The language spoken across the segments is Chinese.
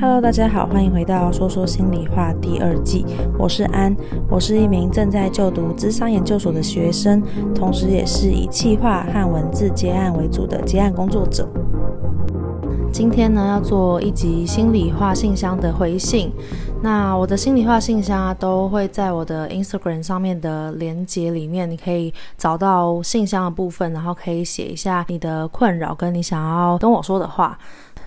Hello，大家好，欢迎回到说说心里话第二季。我是安，我是一名正在就读咨商研究所的学生，同时也是以企划和文字接案为主的接案工作者。今天呢，要做一集心里话信箱的回信。那我的心里话信箱啊，都会在我的 Instagram 上面的连结里面，你可以找到信箱的部分，然后可以写一下你的困扰跟你想要跟我说的话。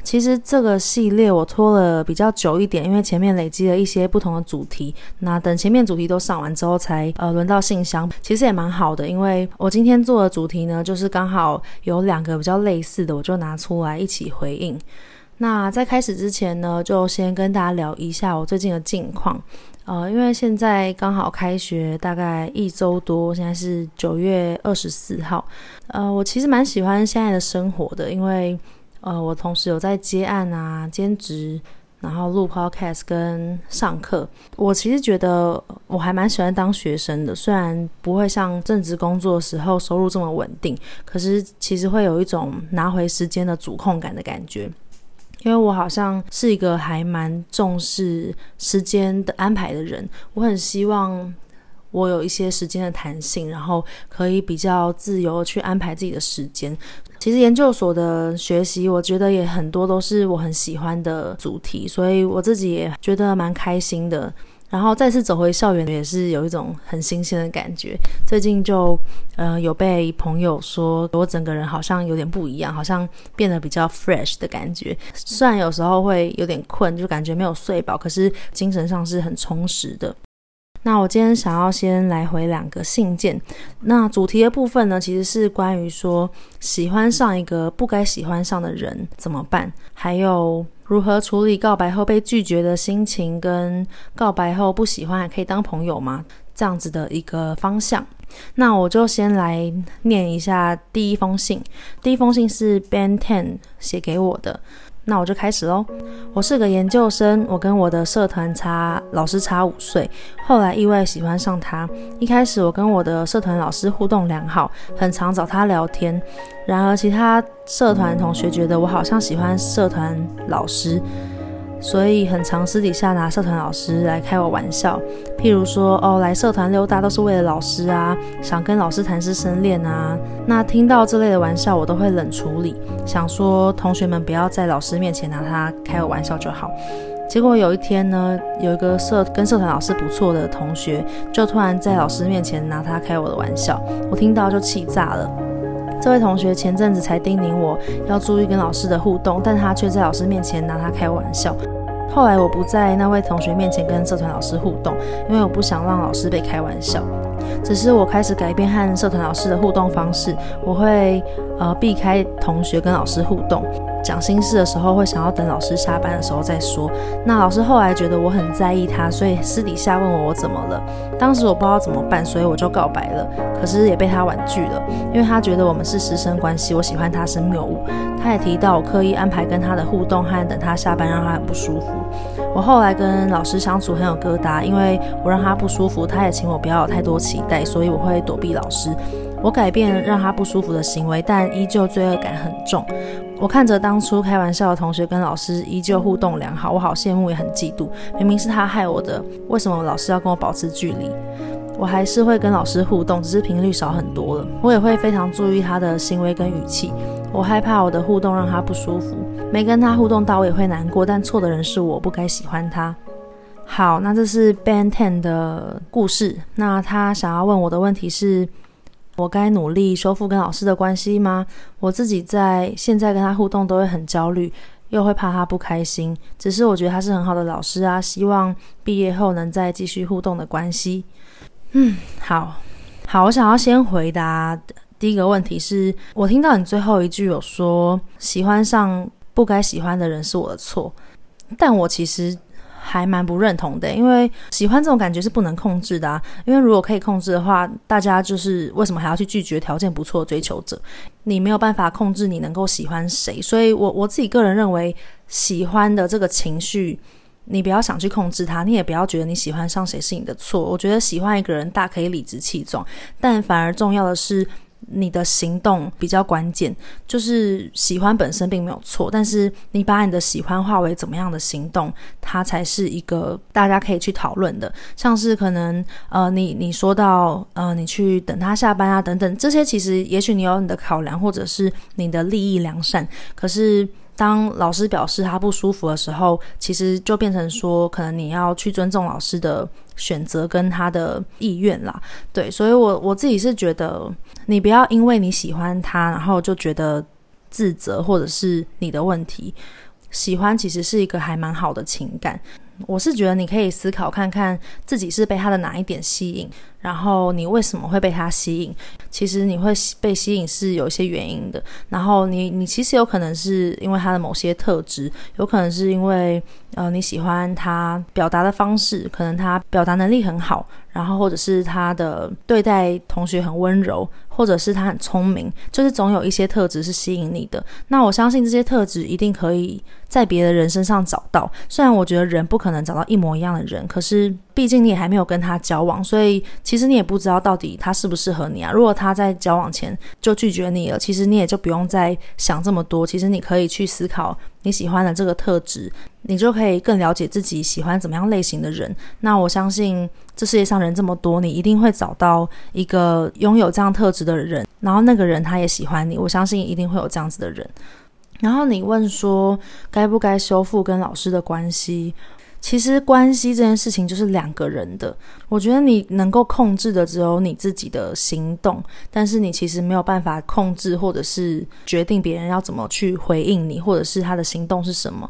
其实这个系列我拖了比较久一点，因为前面累积了一些不同的主题。那等前面主题都上完之后才，呃轮到信箱。其实也蛮好的，因为我今天做的主题呢，就是刚好有两个比较类似的，我就拿出来一起回应。那在开始之前呢，就先跟大家聊一下我最近的近况。呃，因为现在刚好开学大概一周多，现在是九月二十四号。呃，我其实蛮喜欢现在的生活的，因为。呃，我同时有在接案啊、兼职，然后录 podcast 跟上课。我其实觉得我还蛮喜欢当学生的，虽然不会像正职工作时候收入这么稳定，可是其实会有一种拿回时间的主控感的感觉。因为我好像是一个还蛮重视时间的安排的人，我很希望我有一些时间的弹性，然后可以比较自由去安排自己的时间。其实研究所的学习，我觉得也很多都是我很喜欢的主题，所以我自己也觉得蛮开心的。然后再次走回校园，也是有一种很新鲜的感觉。最近就呃有被朋友说我整个人好像有点不一样，好像变得比较 fresh 的感觉。虽然有时候会有点困，就感觉没有睡饱，可是精神上是很充实的。那我今天想要先来回两个信件。那主题的部分呢，其实是关于说喜欢上一个不该喜欢上的人怎么办，还有如何处理告白后被拒绝的心情，跟告白后不喜欢还可以当朋友吗？这样子的一个方向。那我就先来念一下第一封信。第一封信是 Ben Ten 写给我的。那我就开始喽。我是个研究生，我跟我的社团差老师差五岁，后来意外喜欢上他。一开始我跟我的社团老师互动良好，很常找他聊天。然而其他社团同学觉得我好像喜欢社团老师。所以很常私底下拿社团老师来开我玩笑，譬如说哦，来社团溜达都是为了老师啊，想跟老师谈师生恋啊。那听到这类的玩笑，我都会冷处理，想说同学们不要在老师面前拿他开我玩笑就好。结果有一天呢，有一个社跟社团老师不错的同学，就突然在老师面前拿他开我的玩笑，我听到就气炸了。这位同学前阵子才叮咛我要注意跟老师的互动，但他却在老师面前拿他开玩笑。后来我不在那位同学面前跟社团老师互动，因为我不想让老师被开玩笑。只是我开始改变和社团老师的互动方式，我会呃避开同学跟老师互动。讲心事的时候会想要等老师下班的时候再说。那老师后来觉得我很在意他，所以私底下问我我怎么了。当时我不知道怎么办，所以我就告白了。可是也被他婉拒了，因为他觉得我们是师生关系，我喜欢他是谬误。他也提到我刻意安排跟他的互动和等他下班，让他很不舒服。我后来跟老师相处很有疙瘩，因为我让他不舒服，他也请我不要有太多期待，所以我会躲避老师。我改变让他不舒服的行为，但依旧罪恶感很重。我看着当初开玩笑的同学跟老师依旧互动良好，我好羡慕也很嫉妒。明明是他害我的，为什么老师要跟我保持距离？我还是会跟老师互动，只是频率少很多了。我也会非常注意他的行为跟语气。我害怕我的互动让他不舒服，没跟他互动到我也会难过。但错的人是我，不该喜欢他。好，那这是 Ben Ten 的故事。那他想要问我的问题是。我该努力修复跟老师的关系吗？我自己在现在跟他互动都会很焦虑，又会怕他不开心。只是我觉得他是很好的老师啊，希望毕业后能再继续互动的关系。嗯，好，好，我想要先回答第一个问题是，我听到你最后一句有说喜欢上不该喜欢的人是我的错，但我其实。还蛮不认同的，因为喜欢这种感觉是不能控制的啊。因为如果可以控制的话，大家就是为什么还要去拒绝条件不错的追求者？你没有办法控制你能够喜欢谁，所以我我自己个人认为，喜欢的这个情绪，你不要想去控制它，你也不要觉得你喜欢上谁是你的错。我觉得喜欢一个人大可以理直气壮，但反而重要的是你的行动比较关键，就是喜欢本身并没有错，但是你把你的喜欢化为怎么样的行动，它才是一个大家可以去讨论的。像是可能呃，你你说到呃，你去等他下班啊，等等，这些其实也许你有你的考量，或者是你的利益良善，可是。当老师表示他不舒服的时候，其实就变成说，可能你要去尊重老师的选择跟他的意愿啦。对，所以我我自己是觉得，你不要因为你喜欢他，然后就觉得自责或者是你的问题。喜欢其实是一个还蛮好的情感。我是觉得你可以思考看看自己是被他的哪一点吸引，然后你为什么会被他吸引？其实你会被吸引是有一些原因的。然后你你其实有可能是因为他的某些特质，有可能是因为呃你喜欢他表达的方式，可能他表达能力很好，然后或者是他的对待同学很温柔，或者是他很聪明，就是总有一些特质是吸引你的。那我相信这些特质一定可以在别的人身上找到。虽然我觉得人不可。能找到一模一样的人，可是毕竟你也还没有跟他交往，所以其其实你也不知道到底他适不适合你啊。如果他在交往前就拒绝你了，其实你也就不用再想这么多。其实你可以去思考你喜欢的这个特质，你就可以更了解自己喜欢怎么样类型的人。那我相信这世界上人这么多，你一定会找到一个拥有这样特质的人，然后那个人他也喜欢你。我相信一定会有这样子的人。然后你问说该不该修复跟老师的关系？其实关系这件事情就是两个人的，我觉得你能够控制的只有你自己的行动，但是你其实没有办法控制或者是决定别人要怎么去回应你，或者是他的行动是什么。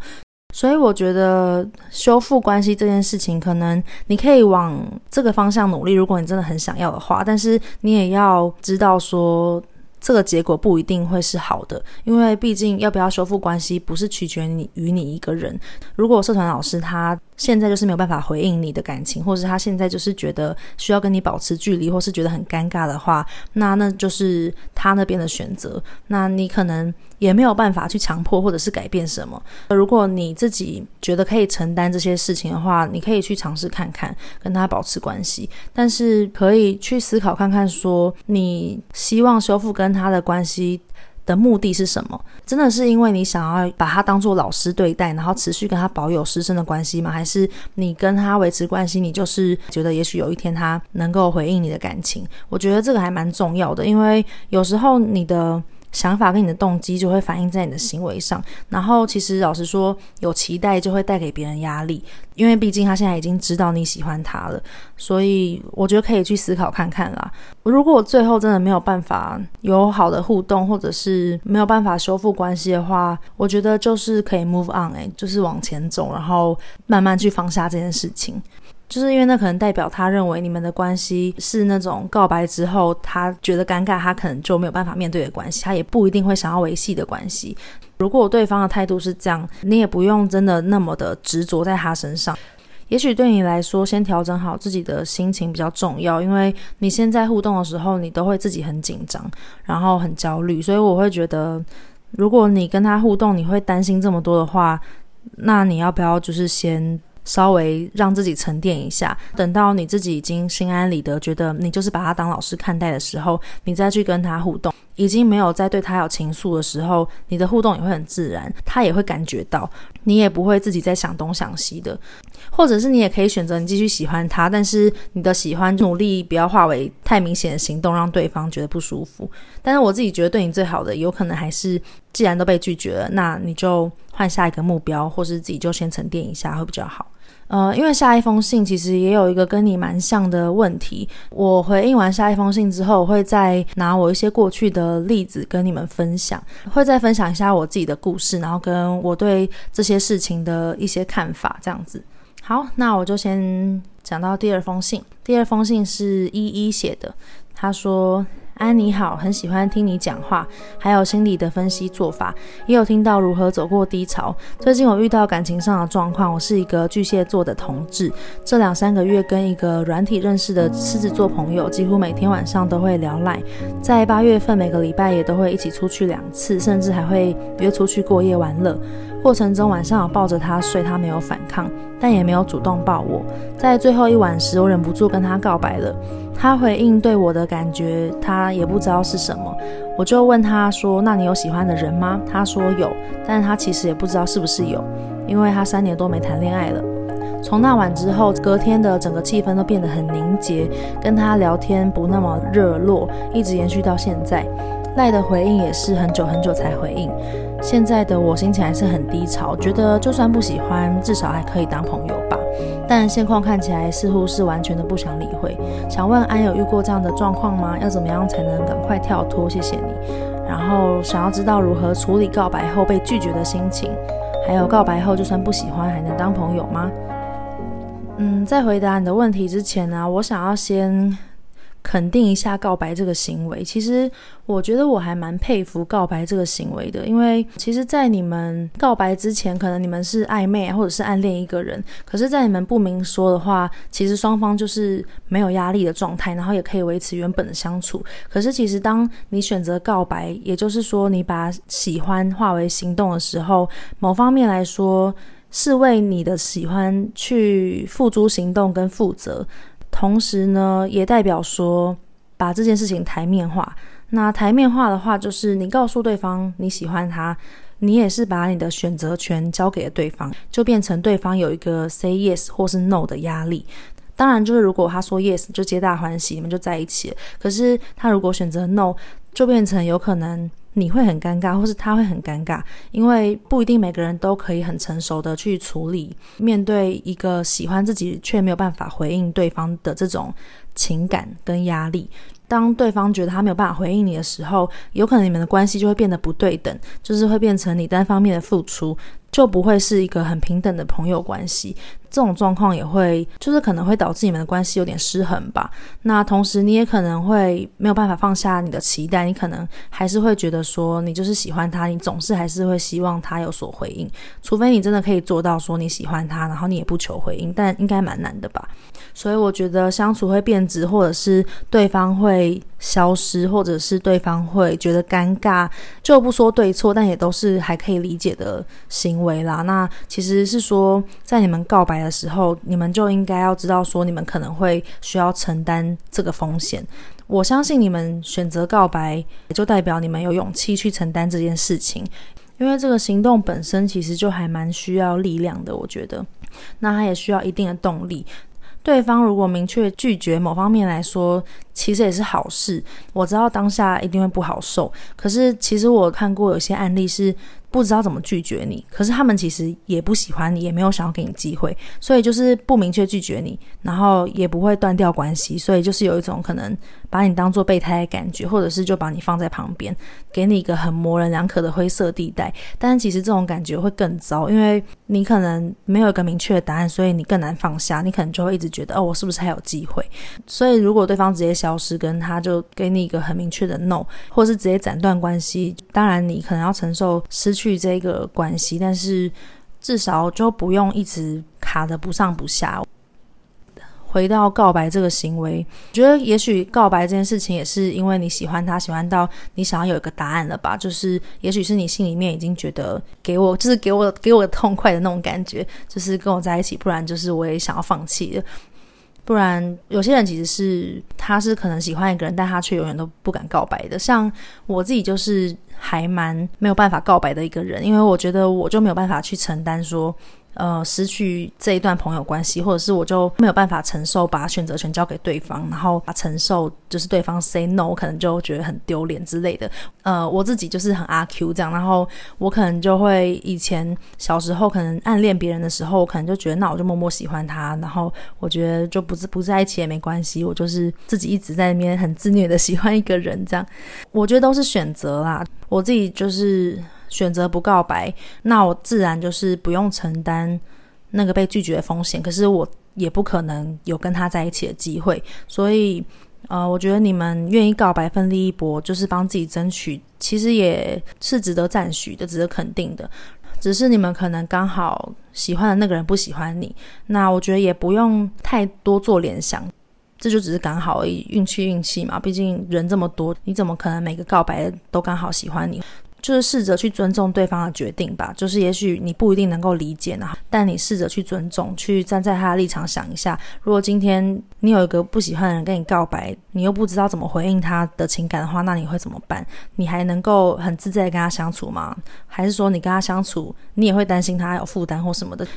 所以我觉得修复关系这件事情，可能你可以往这个方向努力，如果你真的很想要的话，但是你也要知道说。这个结果不一定会是好的，因为毕竟要不要修复关系，不是取决于你与你一个人。如果社团老师他现在就是没有办法回应你的感情，或是他现在就是觉得需要跟你保持距离，或是觉得很尴尬的话，那那就是他那边的选择。那你可能也没有办法去强迫或者是改变什么。如果你自己觉得可以承担这些事情的话，你可以去尝试看看跟他保持关系，但是可以去思考看看，说你希望修复跟他的关系的目的是什么？真的是因为你想要把他当做老师对待，然后持续跟他保有师生的关系吗？还是你跟他维持关系，你就是觉得也许有一天他能够回应你的感情？我觉得这个还蛮重要的，因为有时候你的。想法跟你的动机就会反映在你的行为上，然后其实老实说，有期待就会带给别人压力，因为毕竟他现在已经知道你喜欢他了，所以我觉得可以去思考看看啦。如果我最后真的没有办法有好的互动，或者是没有办法修复关系的话，我觉得就是可以 move on，欸，就是往前走，然后慢慢去放下这件事情。就是因为那可能代表他认为你们的关系是那种告白之后他觉得尴尬，他可能就没有办法面对的关系，他也不一定会想要维系的关系。如果对方的态度是这样，你也不用真的那么的执着在他身上。也许对你来说，先调整好自己的心情比较重要，因为你现在互动的时候，你都会自己很紧张，然后很焦虑，所以我会觉得，如果你跟他互动，你会担心这么多的话，那你要不要就是先。稍微让自己沉淀一下，等到你自己已经心安理得，觉得你就是把他当老师看待的时候，你再去跟他互动，已经没有再对他有情愫的时候，你的互动也会很自然，他也会感觉到，你也不会自己在想东想西的。或者是你也可以选择你继续喜欢他，但是你的喜欢努力不要化为太明显的行动，让对方觉得不舒服。但是我自己觉得对你最好的，有可能还是既然都被拒绝了，那你就换下一个目标，或是自己就先沉淀一下会比较好。呃，因为下一封信其实也有一个跟你蛮像的问题，我回应完下一封信之后，我会再拿我一些过去的例子跟你们分享，会再分享一下我自己的故事，然后跟我对这些事情的一些看法，这样子。好，那我就先讲到第二封信。第二封信是依依写的，他说。安你好，很喜欢听你讲话，还有心理的分析做法，也有听到如何走过低潮。最近我遇到感情上的状况，我是一个巨蟹座的同志，这两三个月跟一个软体认识的狮子座朋友，几乎每天晚上都会聊赖，在八月份每个礼拜也都会一起出去两次，甚至还会约出去过夜玩乐。过程中晚上我抱着他睡，他没有反抗，但也没有主动抱我。在最后一晚时，我忍不住跟他告白了。他回应对我的感觉，他也不知道是什么。我就问他说：“那你有喜欢的人吗？”他说有，但是他其实也不知道是不是有，因为他三年多没谈恋爱了。从那晚之后，隔天的整个气氛都变得很凝结，跟他聊天不那么热络，一直延续到现在。赖的回应也是很久很久才回应。现在的我心情还是很低潮，觉得就算不喜欢，至少还可以当朋友吧。但现况看起来似乎是完全的不想理会。想问安有遇过这样的状况吗？要怎么样才能赶快跳脱？谢谢你。然后想要知道如何处理告白后被拒绝的心情，还有告白后就算不喜欢还能当朋友吗？嗯，在回答你的问题之前呢，我想要先肯定一下告白这个行为。其实我觉得我还蛮佩服告白这个行为的，因为其实，在你们告白之前，可能你们是暧昧或者是暗恋一个人，可是，在你们不明说的话，其实双方就是没有压力的状态，然后也可以维持原本的相处。可是，其实当你选择告白，也就是说，你把喜欢化为行动的时候，某方面来说，是为你的喜欢去付诸行动跟负责。同时呢，也代表说把这件事情台面化。那台面化的话，就是你告诉对方你喜欢他，你也是把你的选择权交给了对方，就变成对方有一个 say yes 或是 no 的压力。当然，就是如果他说 yes，就皆大欢喜，你们就在一起。可是他如果选择 no，就变成有可能。你会很尴尬，或是他会很尴尬，因为不一定每个人都可以很成熟的去处理面对一个喜欢自己却没有办法回应对方的这种情感跟压力。当对方觉得他没有办法回应你的时候，有可能你们的关系就会变得不对等，就是会变成你单方面的付出。就不会是一个很平等的朋友关系，这种状况也会，就是可能会导致你们的关系有点失衡吧。那同时你也可能会没有办法放下你的期待，你可能还是会觉得说你就是喜欢他，你总是还是会希望他有所回应，除非你真的可以做到说你喜欢他，然后你也不求回应，但应该蛮难的吧。所以我觉得相处会变质，或者是对方会消失，或者是对方会觉得尴尬，就不说对错，但也都是还可以理解的行为啦。那其实是说，在你们告白的时候，你们就应该要知道说，你们可能会需要承担这个风险。我相信你们选择告白，也就代表你们有勇气去承担这件事情，因为这个行动本身其实就还蛮需要力量的。我觉得，那它也需要一定的动力。对方如果明确拒绝，某方面来说，其实也是好事。我知道当下一定会不好受，可是其实我看过有些案例是。不知道怎么拒绝你，可是他们其实也不喜欢你，也没有想要给你机会，所以就是不明确拒绝你，然后也不会断掉关系，所以就是有一种可能把你当做备胎的感觉，或者是就把你放在旁边，给你一个很模棱两可的灰色地带。但是其实这种感觉会更糟，因为你可能没有一个明确的答案，所以你更难放下，你可能就会一直觉得哦，我是不是还有机会？所以如果对方直接想消失，跟他就给你一个很明确的 no，或是直接斩断关系，当然你可能要承受失去这个关系，但是至少就不用一直卡得不上不下。回到告白这个行为，我觉得也许告白这件事情也是因为你喜欢他，喜欢到你想要有一个答案了吧？就是也许是你心里面已经觉得给我，就是给我给我个痛快的那种感觉，就是跟我在一起，不然就是我也想要放弃了。不然，有些人其实是他是可能喜欢一个人，但他却永远都不敢告白的。像我自己就是还蛮没有办法告白的一个人，因为我觉得我就没有办法去承担说。呃，失去这一段朋友关系，或者是我就没有办法承受把选择权交给对方，然后把承受就是对方 say no，我可能就觉得很丢脸之类的。呃，我自己就是很阿 Q 这样，然后我可能就会以前小时候可能暗恋别人的时候，我可能就觉得那我就默默喜欢他，然后我觉得就不是不在一起也没关系，我就是自己一直在那边很自虐的喜欢一个人这样，我觉得都是选择啦，我自己就是。选择不告白，那我自然就是不用承担那个被拒绝的风险。可是我也不可能有跟他在一起的机会，所以呃，我觉得你们愿意告白，奋力一搏，就是帮自己争取，其实也是值得赞许的，值得肯定的。只是你们可能刚好喜欢的那个人不喜欢你，那我觉得也不用太多做联想，这就只是刚好而已，运气运气嘛。毕竟人这么多，你怎么可能每个告白都刚好喜欢你？就是试着去尊重对方的决定吧。就是也许你不一定能够理解呢，但你试着去尊重，去站在他的立场想一下，如果今天你有一个不喜欢的人跟你告白，你又不知道怎么回应他的情感的话，那你会怎么办？你还能够很自在的跟他相处吗？还是说你跟他相处，你也会担心他有负担或什么的？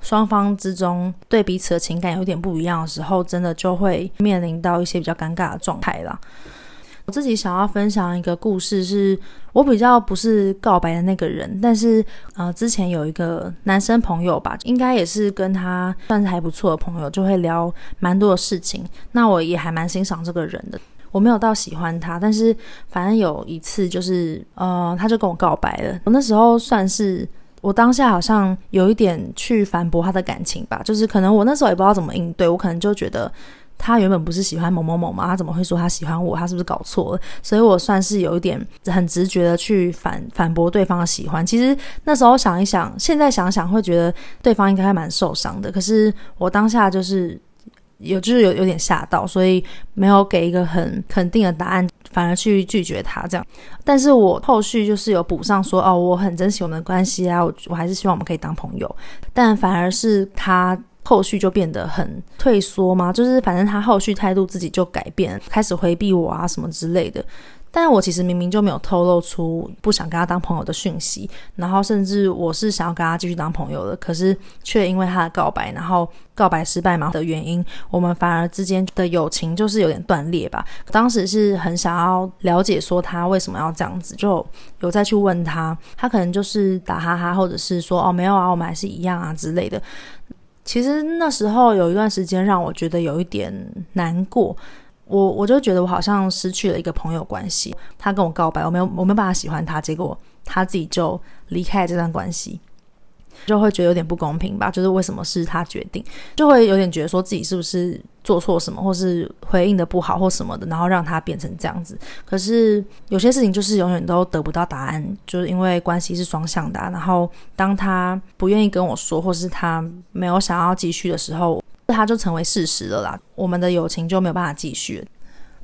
双方之中对彼此的情感有点不一样的时候，真的就会面临到一些比较尴尬的状态啦。我自己想要分享一个故事是，我比较不是告白的那个人，但是呃，之前有一个男生朋友吧，应该也是跟他算是还不错的朋友，就会聊蛮多的事情。那我也还蛮欣赏这个人的，我没有到喜欢他，但是反正有一次就是呃，他就跟我告白了。我那时候算是。我当下好像有一点去反驳他的感情吧，就是可能我那时候也不知道怎么应对，我可能就觉得他原本不是喜欢某某某吗，他怎么会说他喜欢我？他是不是搞错了？所以我算是有一点很直觉的去反反驳对方的喜欢。其实那时候想一想，现在想想会觉得对方应该还蛮受伤的。可是我当下就是有就是有有点吓到，所以没有给一个很肯定的答案。反而去拒绝他这样，但是我后续就是有补上说，哦，我很珍惜我们的关系啊，我我还是希望我们可以当朋友。但反而是他后续就变得很退缩嘛，就是反正他后续态度自己就改变，开始回避我啊什么之类的。但我其实明明就没有透露出不想跟他当朋友的讯息，然后甚至我是想要跟他继续当朋友的，可是却因为他的告白，然后告白失败嘛的原因，我们反而之间的友情就是有点断裂吧。当时是很想要了解说他为什么要这样子，就有再去问他，他可能就是打哈哈，或者是说哦没有啊，我们还是一样啊之类的。其实那时候有一段时间让我觉得有一点难过。我我就觉得我好像失去了一个朋友关系。他跟我告白，我没有我没有办法喜欢他，结果他自己就离开了这段关系，就会觉得有点不公平吧？就是为什么是他决定，就会有点觉得说自己是不是做错什么，或是回应的不好或什么的，然后让他变成这样子。可是有些事情就是永远都得不到答案，就是因为关系是双向的。然后当他不愿意跟我说，或是他没有想要继续的时候。他就成为事实了啦，我们的友情就没有办法继续。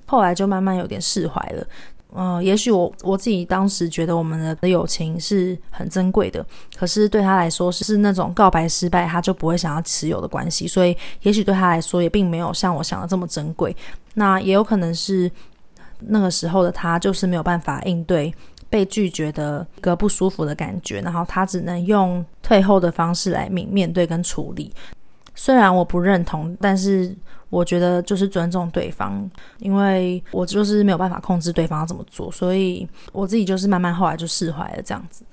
后来就慢慢有点释怀了。嗯、也许我我自己当时觉得我们的友情是很珍贵的，可是对他来说是那种告白失败他就不会想要持有的关系，所以也许对他来说也并没有像我想的这么珍贵。那也有可能是那个时候的他就是没有办法应对被拒绝的一个不舒服的感觉，然后他只能用退后的方式来面面对跟处理。虽然我不认同，但是我觉得就是尊重对方，因为我就是没有办法控制对方要怎么做，所以我自己就是慢慢后来就释怀了这样子。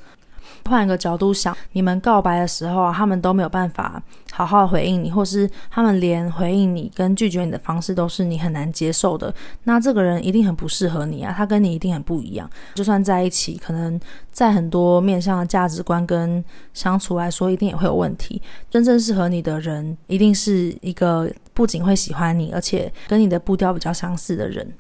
换一个角度想，你们告白的时候啊，他们都没有办法好好回应你，或是他们连回应你跟拒绝你的方式都是你很难接受的，那这个人一定很不适合你啊，他跟你一定很不一样。就算在一起，可能在很多面向的价值观跟相处来说，一定也会有问题。真正适合你的人，一定是一个不仅会喜欢你，而且跟你的步调比较相似的人。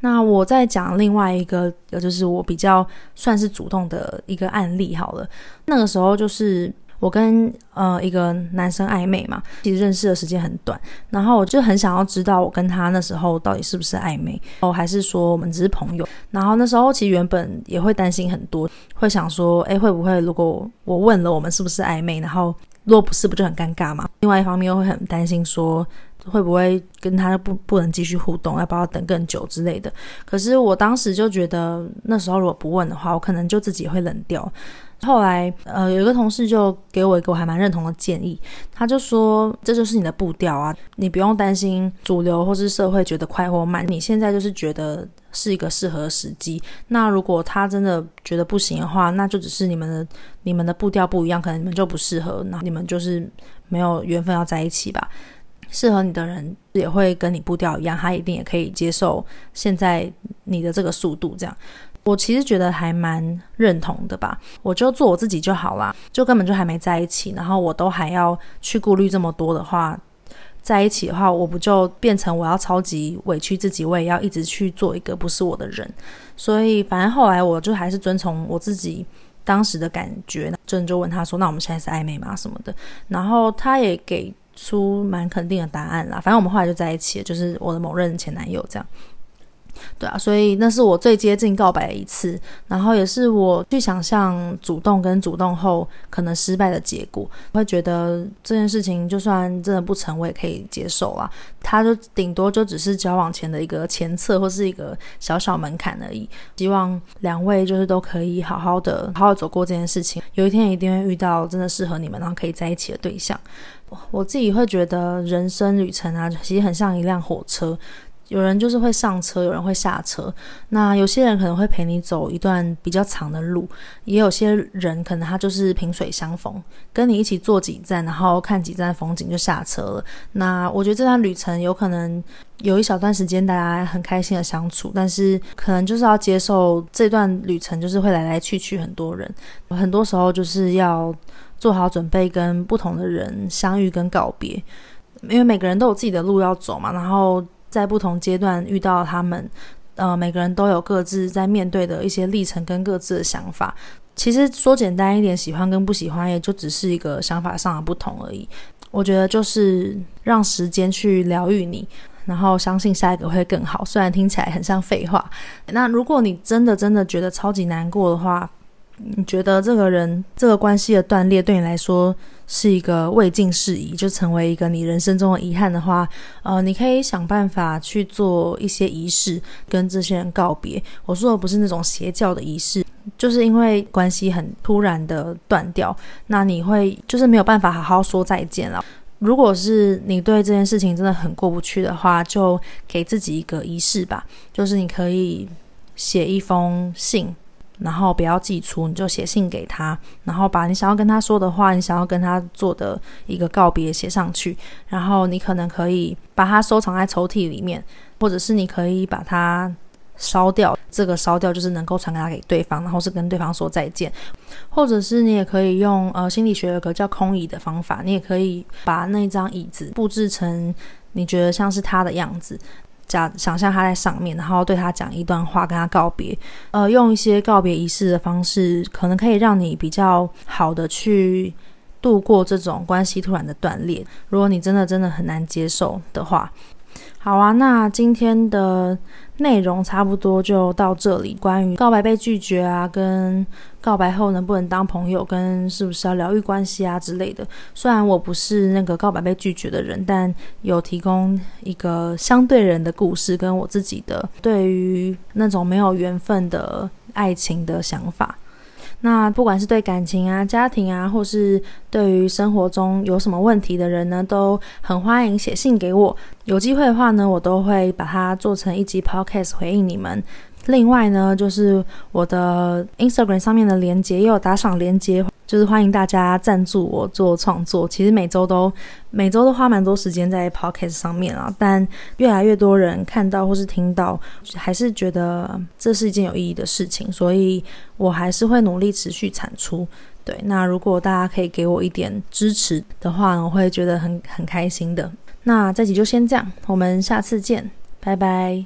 那我再讲另外一个，就是我比较算是主动的一个案例好了。那个时候就是我跟呃一个男生暧昧嘛，其实认识的时间很短，然后我就很想要知道我跟他那时候到底是不是暧昧，哦，还是说我们只是朋友。然后那时候其实原本也会担心很多，会想说，诶，会不会如果我问了我们是不是暧昧，然后若不是，不就很尴尬嘛？另外一方面又会很担心说。会不会跟他不不能继续互动，要不要等更久之类的？可是我当时就觉得，那时候如果不问的话，我可能就自己会冷掉。后来，呃，有一个同事就给我一个我还蛮认同的建议，他就说：“这就是你的步调啊，你不用担心主流或是社会觉得快或慢，你现在就是觉得是一个适合时机。那如果他真的觉得不行的话，那就只是你们的你们的步调不一样，可能你们就不适合，那你们就是没有缘分要在一起吧。”适合你的人也会跟你步调一样，他一定也可以接受现在你的这个速度。这样，我其实觉得还蛮认同的吧。我就做我自己就好啦，就根本就还没在一起，然后我都还要去顾虑这么多的话，在一起的话，我不就变成我要超级委屈自己，我也要一直去做一个不是我的人。所以，反正后来我就还是遵从我自己当时的感觉，就就问他说：“那我们现在是暧昧吗？什么的？”然后他也给。出蛮肯定的答案啦，反正我们后来就在一起，就是我的某任前男友这样。对啊，所以那是我最接近告白的一次，然后也是我去想象主动跟主动后可能失败的结果。会觉得这件事情就算真的不成，我也可以接受啦。他就顶多就只是交往前的一个前测或是一个小小门槛而已。希望两位就是都可以好好的、好好走过这件事情。有一天一定会遇到真的适合你们，然后可以在一起的对象。我自己会觉得人生旅程啊，其实很像一辆火车。有人就是会上车，有人会下车。那有些人可能会陪你走一段比较长的路，也有些人可能他就是萍水相逢，跟你一起坐几站，然后看几站风景就下车了。那我觉得这段旅程有可能有一小段时间大家很开心的相处，但是可能就是要接受这段旅程就是会来来去去很多人，很多时候就是要做好准备跟不同的人相遇跟告别，因为每个人都有自己的路要走嘛，然后。在不同阶段遇到他们，呃，每个人都有各自在面对的一些历程跟各自的想法。其实说简单一点，喜欢跟不喜欢，也就只是一个想法上的不同而已。我觉得就是让时间去疗愈你，然后相信下一个会更好。虽然听起来很像废话，那如果你真的真的觉得超级难过的话，你觉得这个人这个关系的断裂对你来说是一个未尽事宜，就成为一个你人生中的遗憾的话，呃，你可以想办法去做一些仪式，跟这些人告别。我说的不是那种邪教的仪式，就是因为关系很突然的断掉，那你会就是没有办法好好说再见了。如果是你对这件事情真的很过不去的话，就给自己一个仪式吧，就是你可以写一封信。然后不要寄出，你就写信给他，然后把你想要跟他说的话，你想要跟他做的一个告别写上去。然后你可能可以把它收藏在抽屉里面，或者是你可以把它烧掉。这个烧掉就是能够传达给对方，然后是跟对方说再见。或者是你也可以用呃心理学有个叫空椅的方法，你也可以把那张椅子布置成你觉得像是他的样子。想象他在上面，然后对他讲一段话，跟他告别。呃，用一些告别仪式的方式，可能可以让你比较好的去度过这种关系突然的断裂。如果你真的真的很难接受的话，好啊，那今天的。内容差不多就到这里。关于告白被拒绝啊，跟告白后能不能当朋友，跟是不是要疗愈关系啊之类的。虽然我不是那个告白被拒绝的人，但有提供一个相对人的故事，跟我自己的对于那种没有缘分的爱情的想法。那不管是对感情啊、家庭啊，或是对于生活中有什么问题的人呢，都很欢迎写信给我。有机会的话呢，我都会把它做成一集 podcast 回应你们。另外呢，就是我的 Instagram 上面的连接也有打赏连接。就是欢迎大家赞助我做创作，其实每周都每周都花蛮多时间在 Podcast 上面啊，但越来越多人看到或是听到，还是觉得这是一件有意义的事情，所以我还是会努力持续产出。对，那如果大家可以给我一点支持的话，我会觉得很很开心的。那这集就先这样，我们下次见，拜拜。